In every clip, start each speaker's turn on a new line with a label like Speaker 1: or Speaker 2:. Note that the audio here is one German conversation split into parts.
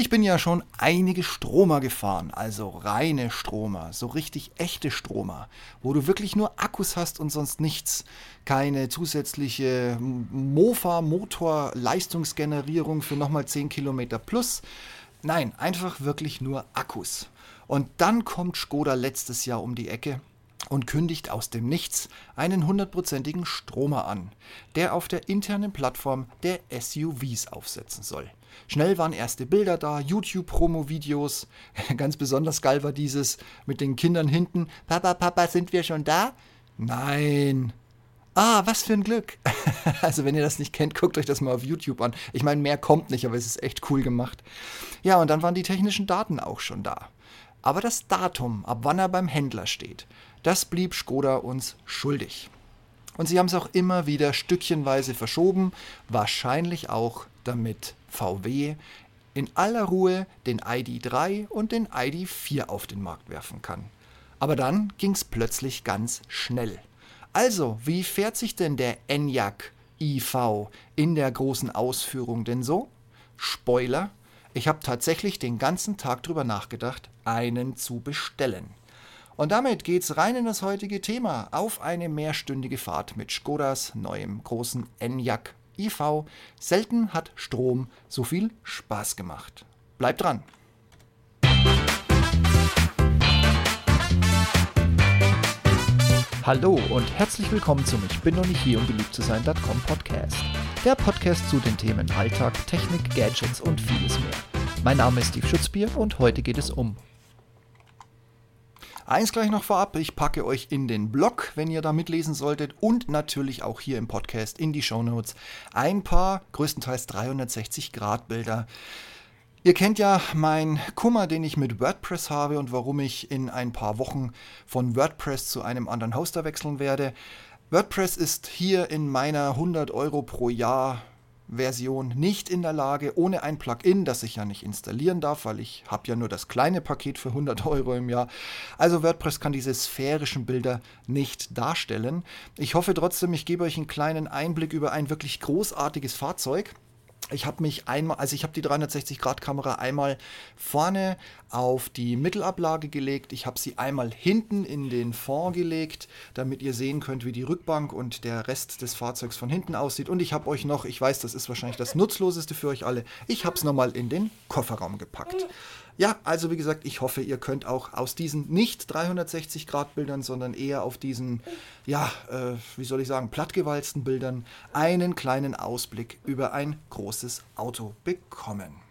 Speaker 1: Ich bin ja schon einige Stromer gefahren, also reine Stromer, so richtig echte Stromer, wo du wirklich nur Akkus hast und sonst nichts. Keine zusätzliche Mofa-Motor-Leistungsgenerierung für nochmal 10 Kilometer plus. Nein, einfach wirklich nur Akkus. Und dann kommt Skoda letztes Jahr um die Ecke und kündigt aus dem Nichts einen hundertprozentigen Stromer an, der auf der internen Plattform der SUVs aufsetzen soll. Schnell waren erste Bilder da, YouTube-Promo-Videos. Ganz besonders geil war dieses mit den Kindern hinten. Papa, Papa, sind wir schon da? Nein. Ah, was für ein Glück. also wenn ihr das nicht kennt, guckt euch das mal auf YouTube an. Ich meine, mehr kommt nicht, aber es ist echt cool gemacht. Ja, und dann waren die technischen Daten auch schon da. Aber das Datum, ab wann er beim Händler steht, das blieb Skoda uns schuldig. Und sie haben es auch immer wieder stückchenweise verschoben, wahrscheinlich auch damit VW in aller Ruhe den ID3 und den ID4 auf den Markt werfen kann. Aber dann ging es plötzlich ganz schnell. Also, wie fährt sich denn der Enyaq IV in der großen Ausführung denn so? Spoiler, ich habe tatsächlich den ganzen Tag drüber nachgedacht, einen zu bestellen. Und damit geht's rein in das heutige Thema auf eine mehrstündige Fahrt mit Skodas neuem großen Enyaq IV. Selten hat Strom so viel Spaß gemacht. Bleibt dran! Hallo und herzlich willkommen zum Ich bin noch nicht hier, um beliebt zu sein.com Podcast. Der Podcast zu den Themen Alltag, Technik, Gadgets und vieles mehr. Mein Name ist Steve Schutzbier und heute geht es um Eins gleich noch vorab, ich packe euch in den Blog, wenn ihr da mitlesen solltet und natürlich auch hier im Podcast in die Show Notes ein paar größtenteils 360 Grad Bilder. Ihr kennt ja meinen Kummer, den ich mit WordPress habe und warum ich in ein paar Wochen von WordPress zu einem anderen Hoster wechseln werde. WordPress ist hier in meiner 100 Euro pro Jahr Version nicht in der Lage, ohne ein Plugin, das ich ja nicht installieren darf, weil ich habe ja nur das kleine Paket für 100 Euro im Jahr. Also WordPress kann diese sphärischen Bilder nicht darstellen. Ich hoffe trotzdem, ich gebe euch einen kleinen Einblick über ein wirklich großartiges Fahrzeug ich habe mich einmal, also ich habe die 360-Grad-Kamera einmal vorne auf die Mittelablage gelegt. Ich habe sie einmal hinten in den Fond gelegt, damit ihr sehen könnt, wie die Rückbank und der Rest des Fahrzeugs von hinten aussieht. Und ich habe euch noch, ich weiß, das ist wahrscheinlich das Nutzloseste für euch alle, ich habe es nochmal in den Kofferraum gepackt. Ja, also wie gesagt, ich hoffe, ihr könnt auch aus diesen nicht 360 Grad Bildern, sondern eher auf diesen, ja, äh, wie soll ich sagen, plattgewalzten Bildern einen kleinen Ausblick über ein großes Auto bekommen.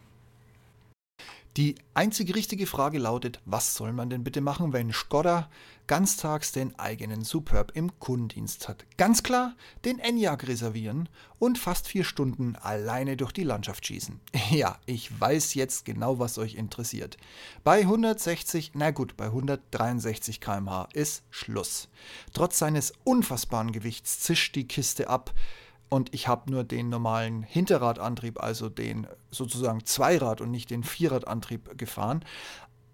Speaker 1: Die einzige richtige Frage lautet, was soll man denn bitte machen, wenn Skoda ganztags den eigenen Superb im Kundendienst hat? Ganz klar, den Enyaq reservieren und fast vier Stunden alleine durch die Landschaft schießen. Ja, ich weiß jetzt genau, was euch interessiert. Bei 160, na gut, bei 163 km/h ist Schluss. Trotz seines unfassbaren Gewichts zischt die Kiste ab und ich habe nur den normalen Hinterradantrieb, also den sozusagen Zweirad und nicht den Vierradantrieb gefahren.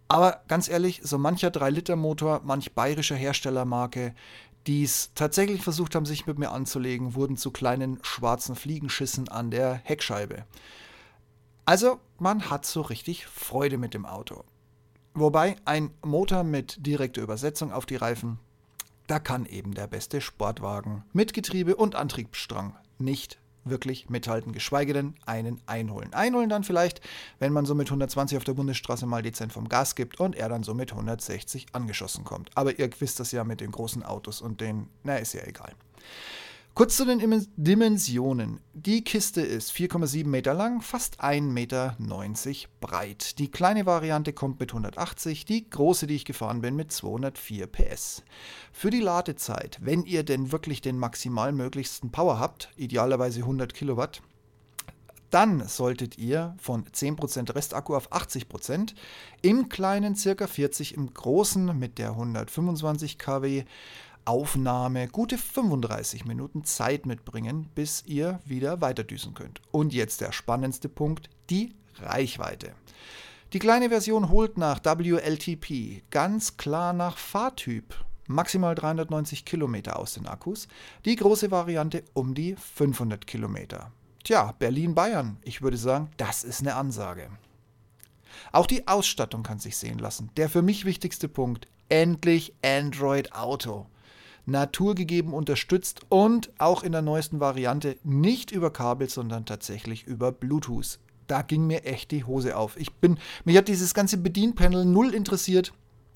Speaker 1: Aber ganz ehrlich, so mancher 3-Liter-Motor, manch bayerischer Herstellermarke, die es tatsächlich versucht haben, sich mit mir anzulegen, wurden zu kleinen schwarzen Fliegenschissen an der Heckscheibe. Also, man hat so richtig Freude mit dem Auto. Wobei ein Motor mit direkter Übersetzung auf die Reifen, da kann eben der beste Sportwagen mit Getriebe und Antriebsstrang nicht wirklich mithalten, geschweige denn einen einholen. Einholen dann vielleicht, wenn man so mit 120 auf der Bundesstraße mal dezent vom Gas gibt und er dann so mit 160 angeschossen kommt. Aber ihr wisst das ja mit den großen Autos und den, na, ist ja egal. Kurz zu den Dimensionen. Die Kiste ist 4,7 Meter lang, fast 1,90 Meter breit. Die kleine Variante kommt mit 180, die große, die ich gefahren bin, mit 204 PS. Für die Ladezeit, wenn ihr denn wirklich den maximal möglichsten Power habt, idealerweise 100 Kilowatt, dann solltet ihr von 10% Restakku auf 80%, im kleinen circa 40, im großen mit der 125 kW Aufnahme gute 35 Minuten Zeit mitbringen, bis ihr wieder weiterdüsen könnt. Und jetzt der spannendste Punkt, die Reichweite. Die kleine Version holt nach WLTP ganz klar nach Fahrtyp maximal 390 Kilometer aus den Akkus, die große Variante um die 500 Kilometer. Tja, Berlin-Bayern, ich würde sagen, das ist eine Ansage. Auch die Ausstattung kann sich sehen lassen. Der für mich wichtigste Punkt, endlich Android Auto. Naturgegeben unterstützt und auch in der neuesten Variante nicht über Kabel, sondern tatsächlich über Bluetooth. Da ging mir echt die Hose auf. Ich bin, mich hat dieses ganze Bedienpanel null interessiert.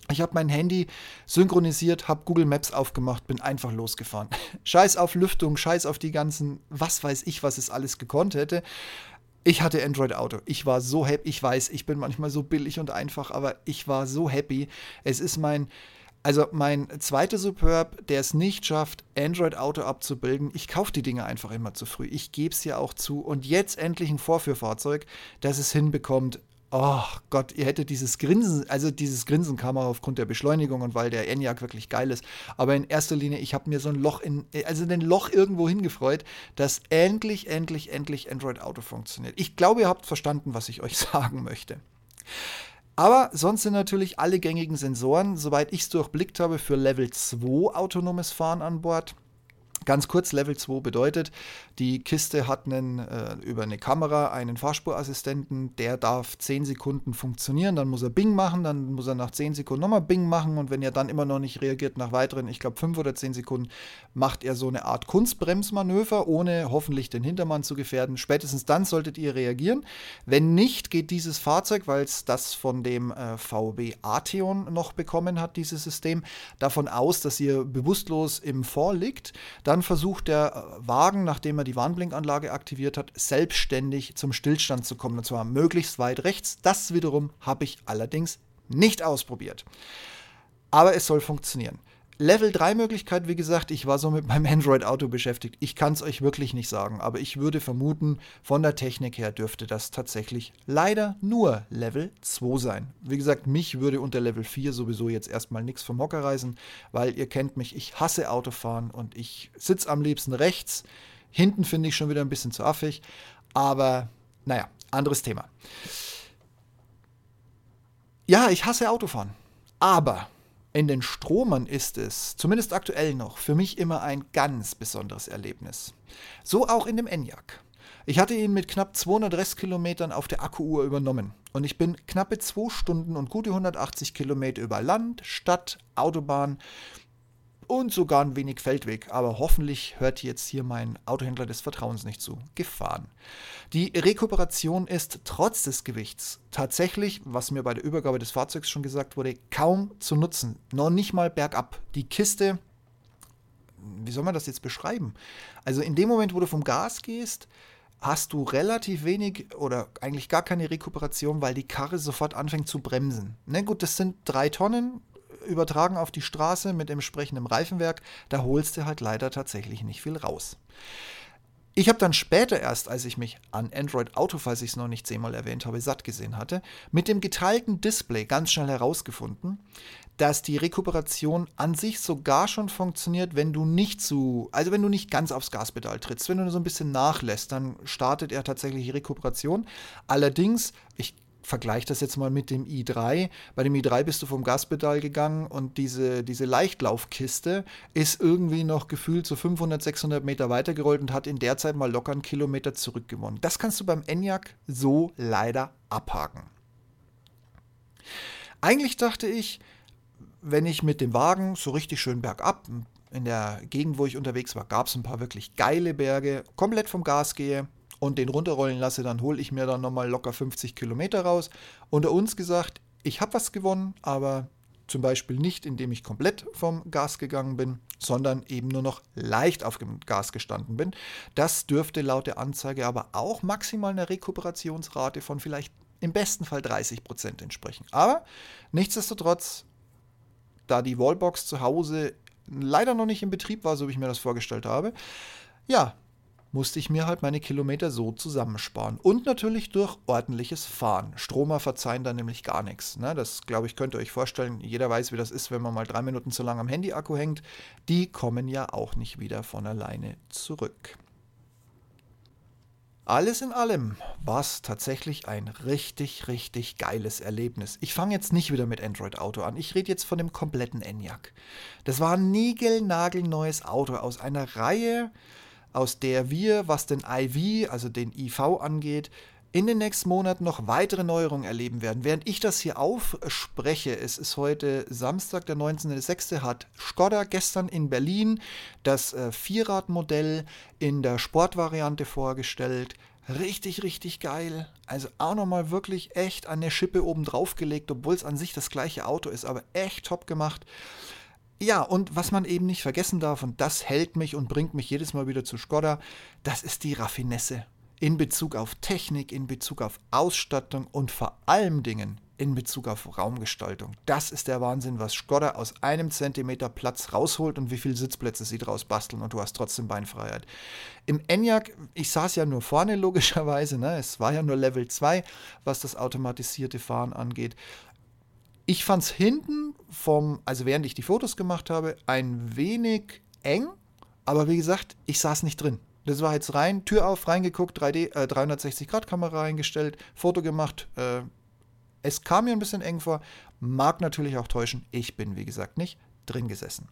Speaker 1: Ich habe mein Handy synchronisiert, habe Google Maps aufgemacht, bin einfach losgefahren. Scheiß auf Lüftung, scheiß auf die ganzen, was weiß ich, was es alles gekonnt hätte. Ich hatte Android Auto. Ich war so happy. Ich weiß, ich bin manchmal so billig und einfach, aber ich war so happy. Es ist mein, also mein zweiter Superb, der es nicht schafft, Android Auto abzubilden. Ich kaufe die Dinge einfach immer zu früh. Ich gebe es ja auch zu. Und jetzt endlich ein Vorführfahrzeug, das es hinbekommt, Oh Gott, ihr hättet dieses Grinsen, also dieses Grinsen kam auch aufgrund der Beschleunigung und weil der Enyaq wirklich geil ist. Aber in erster Linie, ich habe mir so ein Loch in, also ein Loch irgendwo hingefreut, dass endlich, endlich, endlich Android Auto funktioniert. Ich glaube, ihr habt verstanden, was ich euch sagen möchte. Aber sonst sind natürlich alle gängigen Sensoren, soweit ich es durchblickt habe, für Level 2 autonomes Fahren an Bord. Ganz kurz, Level 2 bedeutet, die Kiste hat einen, äh, über eine Kamera einen Fahrspurassistenten, der darf 10 Sekunden funktionieren, dann muss er Bing machen, dann muss er nach 10 Sekunden nochmal Bing machen und wenn er dann immer noch nicht reagiert nach weiteren, ich glaube 5 oder 10 Sekunden, macht er so eine Art Kunstbremsmanöver, ohne hoffentlich den Hintermann zu gefährden. Spätestens dann solltet ihr reagieren. Wenn nicht, geht dieses Fahrzeug, weil es das von dem äh, VW Atheon noch bekommen hat, dieses System, davon aus, dass ihr bewusstlos im Fond liegt. Dann dann versucht der Wagen, nachdem er die Warnblinkanlage aktiviert hat, selbstständig zum Stillstand zu kommen, und zwar möglichst weit rechts. Das wiederum habe ich allerdings nicht ausprobiert. Aber es soll funktionieren. Level 3 Möglichkeit, wie gesagt, ich war so mit meinem Android-Auto beschäftigt. Ich kann es euch wirklich nicht sagen, aber ich würde vermuten, von der Technik her dürfte das tatsächlich leider nur Level 2 sein. Wie gesagt, mich würde unter Level 4 sowieso jetzt erstmal nichts vom Hocker reißen, weil ihr kennt mich, ich hasse Autofahren und ich sitze am liebsten rechts. Hinten finde ich schon wieder ein bisschen zu affig, aber naja, anderes Thema. Ja, ich hasse Autofahren, aber in den Stromern ist es, zumindest aktuell noch, für mich immer ein ganz besonderes Erlebnis. So auch in dem Enyaq. Ich hatte ihn mit knapp 200 Restkilometern auf der Akkuuhr übernommen und ich bin knappe zwei Stunden und gute 180 Kilometer über Land, Stadt, Autobahn und sogar ein wenig Feldweg. Aber hoffentlich hört jetzt hier mein Autohändler des Vertrauens nicht zu. Gefahren. Die Rekuperation ist trotz des Gewichts tatsächlich, was mir bei der Übergabe des Fahrzeugs schon gesagt wurde, kaum zu nutzen. Noch nicht mal bergab. Die Kiste, wie soll man das jetzt beschreiben? Also in dem Moment, wo du vom Gas gehst, hast du relativ wenig oder eigentlich gar keine Rekuperation, weil die Karre sofort anfängt zu bremsen. Ne, gut, das sind drei Tonnen, übertragen auf die Straße mit entsprechendem Reifenwerk, da holst du halt leider tatsächlich nicht viel raus. Ich habe dann später erst, als ich mich an Android Auto, falls ich es noch nicht zehnmal erwähnt habe, satt gesehen hatte, mit dem geteilten Display ganz schnell herausgefunden, dass die Rekuperation an sich sogar schon funktioniert, wenn du nicht zu, also wenn du nicht ganz aufs Gaspedal trittst, wenn du nur so ein bisschen nachlässt, dann startet er tatsächlich die Rekuperation. Allerdings, ich vergleich das jetzt mal mit dem i3. Bei dem i3 bist du vom Gaspedal gegangen und diese, diese Leichtlaufkiste ist irgendwie noch gefühlt so 500, 600 Meter weitergerollt und hat in der Zeit mal locker einen Kilometer zurückgewonnen. Das kannst du beim Enyaq so leider abhaken. Eigentlich dachte ich, wenn ich mit dem Wagen so richtig schön bergab, in der Gegend, wo ich unterwegs war, gab es ein paar wirklich geile Berge, komplett vom Gas gehe, und den runterrollen lasse, dann hole ich mir dann nochmal locker 50 Kilometer raus. Unter uns gesagt, ich habe was gewonnen, aber zum Beispiel nicht, indem ich komplett vom Gas gegangen bin, sondern eben nur noch leicht auf dem Gas gestanden bin. Das dürfte laut der Anzeige aber auch maximal einer Rekuperationsrate von vielleicht im besten Fall 30 Prozent entsprechen. Aber nichtsdestotrotz, da die Wallbox zu Hause leider noch nicht in Betrieb war, so wie ich mir das vorgestellt habe, ja, musste ich mir halt meine Kilometer so zusammensparen. Und natürlich durch ordentliches Fahren. Stromer verzeihen da nämlich gar nichts. Ne? Das, glaube ich, könnt ihr euch vorstellen. Jeder weiß, wie das ist, wenn man mal drei Minuten zu lang am Handy-Akku hängt. Die kommen ja auch nicht wieder von alleine zurück. Alles in allem war es tatsächlich ein richtig, richtig geiles Erlebnis. Ich fange jetzt nicht wieder mit Android Auto an. Ich rede jetzt von dem kompletten Enyaq. Das war ein niegelnagelneues Auto aus einer Reihe aus der wir, was den IV, also den IV angeht, in den nächsten Monaten noch weitere Neuerungen erleben werden. Während ich das hier aufspreche, es ist heute Samstag, der 19.06., hat Skoda gestern in Berlin das äh, Vierradmodell in der Sportvariante vorgestellt. Richtig, richtig geil. Also auch nochmal wirklich echt an der Schippe oben drauf gelegt, obwohl es an sich das gleiche Auto ist, aber echt top gemacht. Ja, und was man eben nicht vergessen darf, und das hält mich und bringt mich jedes Mal wieder zu Skoda, das ist die Raffinesse. In Bezug auf Technik, in Bezug auf Ausstattung und vor allem Dingen in Bezug auf Raumgestaltung. Das ist der Wahnsinn, was Skoda aus einem Zentimeter Platz rausholt und wie viele Sitzplätze sie draus basteln und du hast trotzdem Beinfreiheit. Im Enyaq, ich saß ja nur vorne logischerweise, ne? es war ja nur Level 2, was das automatisierte Fahren angeht. Ich fand es hinten vom, also während ich die Fotos gemacht habe, ein wenig eng, aber wie gesagt, ich saß nicht drin. Das war jetzt rein, Tür auf, reingeguckt, 3D, äh, 360-Grad-Kamera eingestellt, Foto gemacht. Äh, es kam mir ein bisschen eng vor, mag natürlich auch täuschen. Ich bin, wie gesagt, nicht drin gesessen.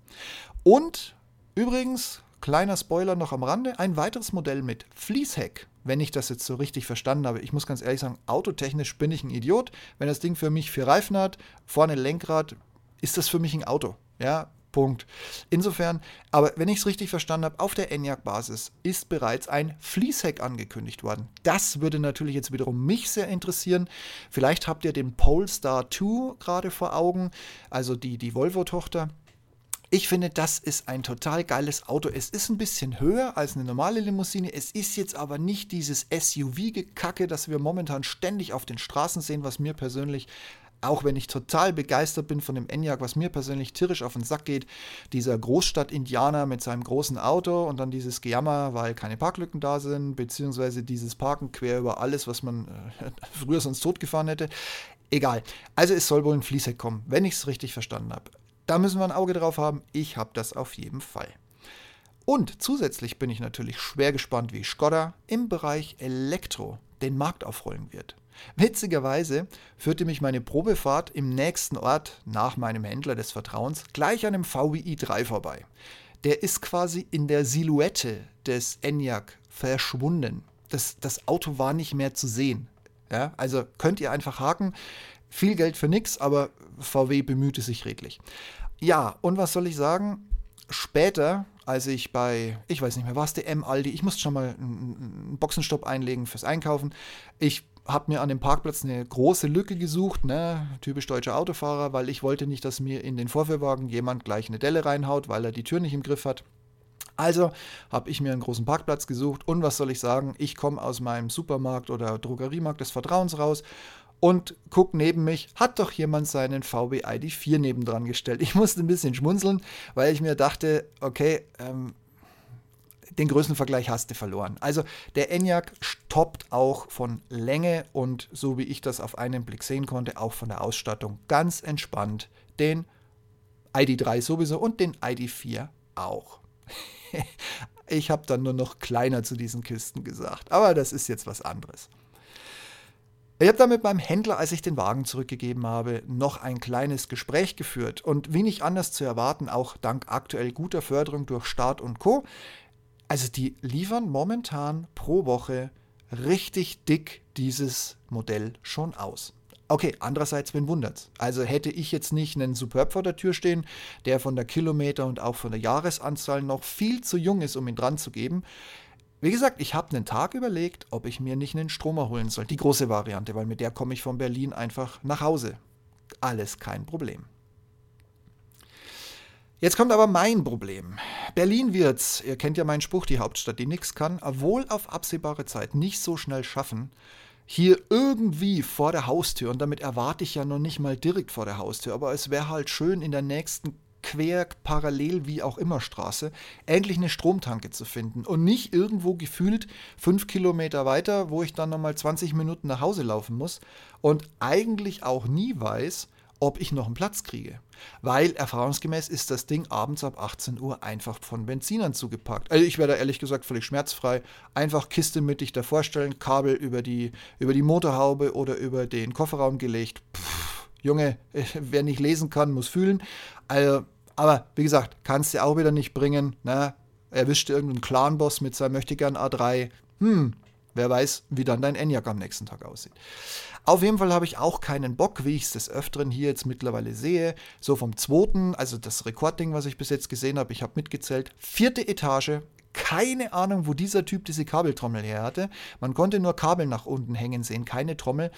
Speaker 1: Und übrigens, kleiner Spoiler noch am Rande, ein weiteres Modell mit Fließheck wenn ich das jetzt so richtig verstanden habe. Ich muss ganz ehrlich sagen, autotechnisch bin ich ein Idiot. Wenn das Ding für mich vier Reifen hat, vorne Lenkrad, ist das für mich ein Auto. Ja, Punkt. Insofern, aber wenn ich es richtig verstanden habe, auf der Enyaq-Basis ist bereits ein Fließheck angekündigt worden. Das würde natürlich jetzt wiederum mich sehr interessieren. Vielleicht habt ihr den Polestar 2 gerade vor Augen, also die, die Volvo-Tochter. Ich finde, das ist ein total geiles Auto. Es ist ein bisschen höher als eine normale Limousine. Es ist jetzt aber nicht dieses SUV-Gekacke, das wir momentan ständig auf den Straßen sehen, was mir persönlich auch wenn ich total begeistert bin von dem Enyaq, was mir persönlich tierisch auf den Sack geht, dieser Großstadt-Indianer mit seinem großen Auto und dann dieses Gejammer, weil keine Parklücken da sind, beziehungsweise dieses Parken quer über alles, was man äh, früher sonst totgefahren hätte. Egal. Also es soll wohl ein Fließheck kommen, wenn ich es richtig verstanden habe. Da müssen wir ein Auge drauf haben. Ich habe das auf jeden Fall. Und zusätzlich bin ich natürlich schwer gespannt, wie Skoda im Bereich Elektro den Markt aufrollen wird. Witzigerweise führte mich meine Probefahrt im nächsten Ort nach meinem Händler des Vertrauens gleich an einem VWI 3 vorbei. Der ist quasi in der Silhouette des Enyaq verschwunden. Das, das Auto war nicht mehr zu sehen. Ja, also könnt ihr einfach haken. Viel Geld für nichts, aber VW bemühte sich redlich. Ja, und was soll ich sagen? Später, als ich bei, ich weiß nicht mehr, war es der M Aldi, ich musste schon mal einen Boxenstopp einlegen fürs Einkaufen. Ich habe mir an dem Parkplatz eine große Lücke gesucht, ne? typisch deutscher Autofahrer, weil ich wollte nicht, dass mir in den Vorführwagen jemand gleich eine Delle reinhaut, weil er die Tür nicht im Griff hat. Also habe ich mir einen großen Parkplatz gesucht und was soll ich sagen, ich komme aus meinem Supermarkt oder Drogeriemarkt des Vertrauens raus und guck neben mich, hat doch jemand seinen VW ID4 nebendran gestellt. Ich musste ein bisschen schmunzeln, weil ich mir dachte, okay, ähm, den Größenvergleich hast du verloren. Also der Enyaq stoppt auch von Länge und so wie ich das auf einen Blick sehen konnte, auch von der Ausstattung ganz entspannt den ID3 sowieso und den ID4 auch. ich habe dann nur noch kleiner zu diesen Kisten gesagt, aber das ist jetzt was anderes. Ich habe dann mit meinem Händler, als ich den Wagen zurückgegeben habe, noch ein kleines Gespräch geführt und wie nicht anders zu erwarten, auch dank aktuell guter Förderung durch Staat und Co. Also die liefern momentan pro Woche richtig dick dieses Modell schon aus. Okay, andererseits, wen wundert's? Also hätte ich jetzt nicht einen Superb vor der Tür stehen, der von der Kilometer und auch von der Jahresanzahl noch viel zu jung ist, um ihn dran zu geben, wie gesagt, ich habe einen Tag überlegt, ob ich mir nicht einen Stromer holen soll. Die große Variante, weil mit der komme ich von Berlin einfach nach Hause. Alles kein Problem. Jetzt kommt aber mein Problem. Berlin wird's, ihr kennt ja meinen Spruch, die Hauptstadt, die nichts kann, wohl auf absehbare Zeit nicht so schnell schaffen, hier irgendwie vor der Haustür, und damit erwarte ich ja noch nicht mal direkt vor der Haustür, aber es wäre halt schön in der nächsten quer, parallel, wie auch immer Straße, endlich eine Stromtanke zu finden und nicht irgendwo gefühlt fünf Kilometer weiter, wo ich dann nochmal 20 Minuten nach Hause laufen muss und eigentlich auch nie weiß, ob ich noch einen Platz kriege. Weil erfahrungsgemäß ist das Ding abends ab 18 Uhr einfach von Benzinern zugepackt. Also ich werde da ehrlich gesagt völlig schmerzfrei. Einfach Kiste mittig davor stellen, Kabel über die, über die Motorhaube oder über den Kofferraum gelegt. Pff, Junge, wer nicht lesen kann, muss fühlen. Also aber wie gesagt, kannst du auch wieder nicht bringen. Ne? Erwischt irgendeinen Clan-Boss mit seinem Möchtegern A3. Hm, Wer weiß, wie dann dein Enyaq am nächsten Tag aussieht. Auf jeden Fall habe ich auch keinen Bock, wie ich es des Öfteren hier jetzt mittlerweile sehe. So vom zweiten, also das Rekordding, was ich bis jetzt gesehen habe, ich habe mitgezählt, vierte Etage, keine Ahnung, wo dieser Typ diese Kabeltrommel her hatte. Man konnte nur Kabel nach unten hängen sehen, keine Trommel.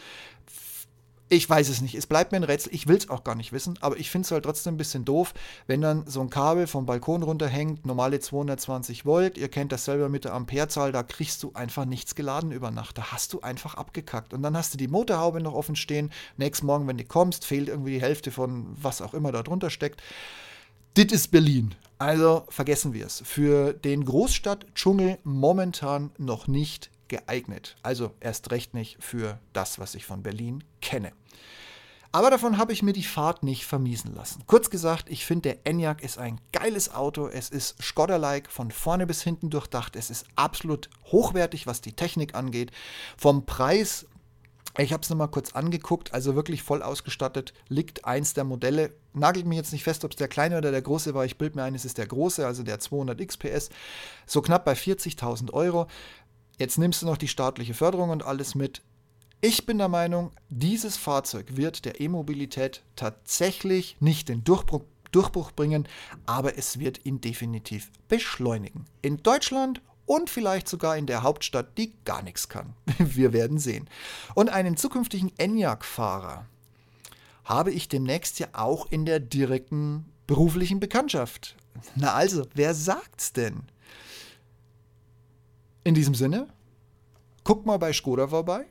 Speaker 1: Ich weiß es nicht. Es bleibt mir ein Rätsel. Ich will es auch gar nicht wissen, aber ich finde es halt trotzdem ein bisschen doof, wenn dann so ein Kabel vom Balkon runterhängt, normale 220 Volt. Ihr kennt das selber mit der Amperezahl, da kriegst du einfach nichts geladen über Nacht. Da hast du einfach abgekackt. Und dann hast du die Motorhaube noch offen stehen. Nächsten Morgen, wenn du kommst, fehlt irgendwie die Hälfte von was auch immer da drunter steckt. Dit ist Berlin. Also vergessen wir es. Für den Großstadt-Dschungel momentan noch nicht geeignet. Also erst recht nicht für das, was ich von Berlin kenne. Aber davon habe ich mir die Fahrt nicht vermiesen lassen. Kurz gesagt, ich finde, der Enyaq ist ein geiles Auto. Es ist Skoda-like, von vorne bis hinten durchdacht. Es ist absolut hochwertig, was die Technik angeht. Vom Preis, ich habe es nochmal kurz angeguckt, also wirklich voll ausgestattet, liegt eins der Modelle. Nagelt mir jetzt nicht fest, ob es der kleine oder der große war. Ich bilde mir ein, es ist der große, also der 200 XPS. So knapp bei 40.000 Euro. Jetzt nimmst du noch die staatliche Förderung und alles mit. Ich bin der Meinung, dieses Fahrzeug wird der E-Mobilität tatsächlich nicht den Durchbruch, Durchbruch bringen, aber es wird ihn definitiv beschleunigen. In Deutschland und vielleicht sogar in der Hauptstadt, die gar nichts kann. Wir werden sehen. Und einen zukünftigen Enyaq-Fahrer habe ich demnächst ja auch in der direkten beruflichen Bekanntschaft. Na also, wer sagt's denn? In diesem Sinne, guckt mal bei Skoda vorbei,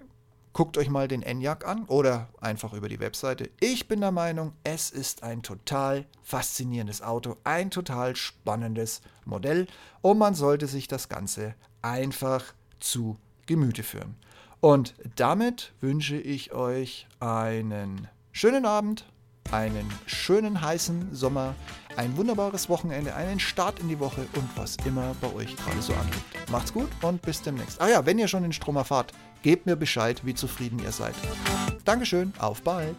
Speaker 1: guckt euch mal den Enyaq an oder einfach über die Webseite. Ich bin der Meinung, es ist ein total faszinierendes Auto, ein total spannendes Modell und man sollte sich das Ganze einfach zu Gemüte führen. Und damit wünsche ich euch einen schönen Abend, einen schönen heißen Sommer, ein wunderbares Wochenende, einen Start in die Woche und was immer bei euch gerade so anliegt. Macht's gut und bis demnächst. Ah ja, wenn ihr schon den Strom erfahrt, gebt mir Bescheid, wie zufrieden ihr seid. Dankeschön, auf bald.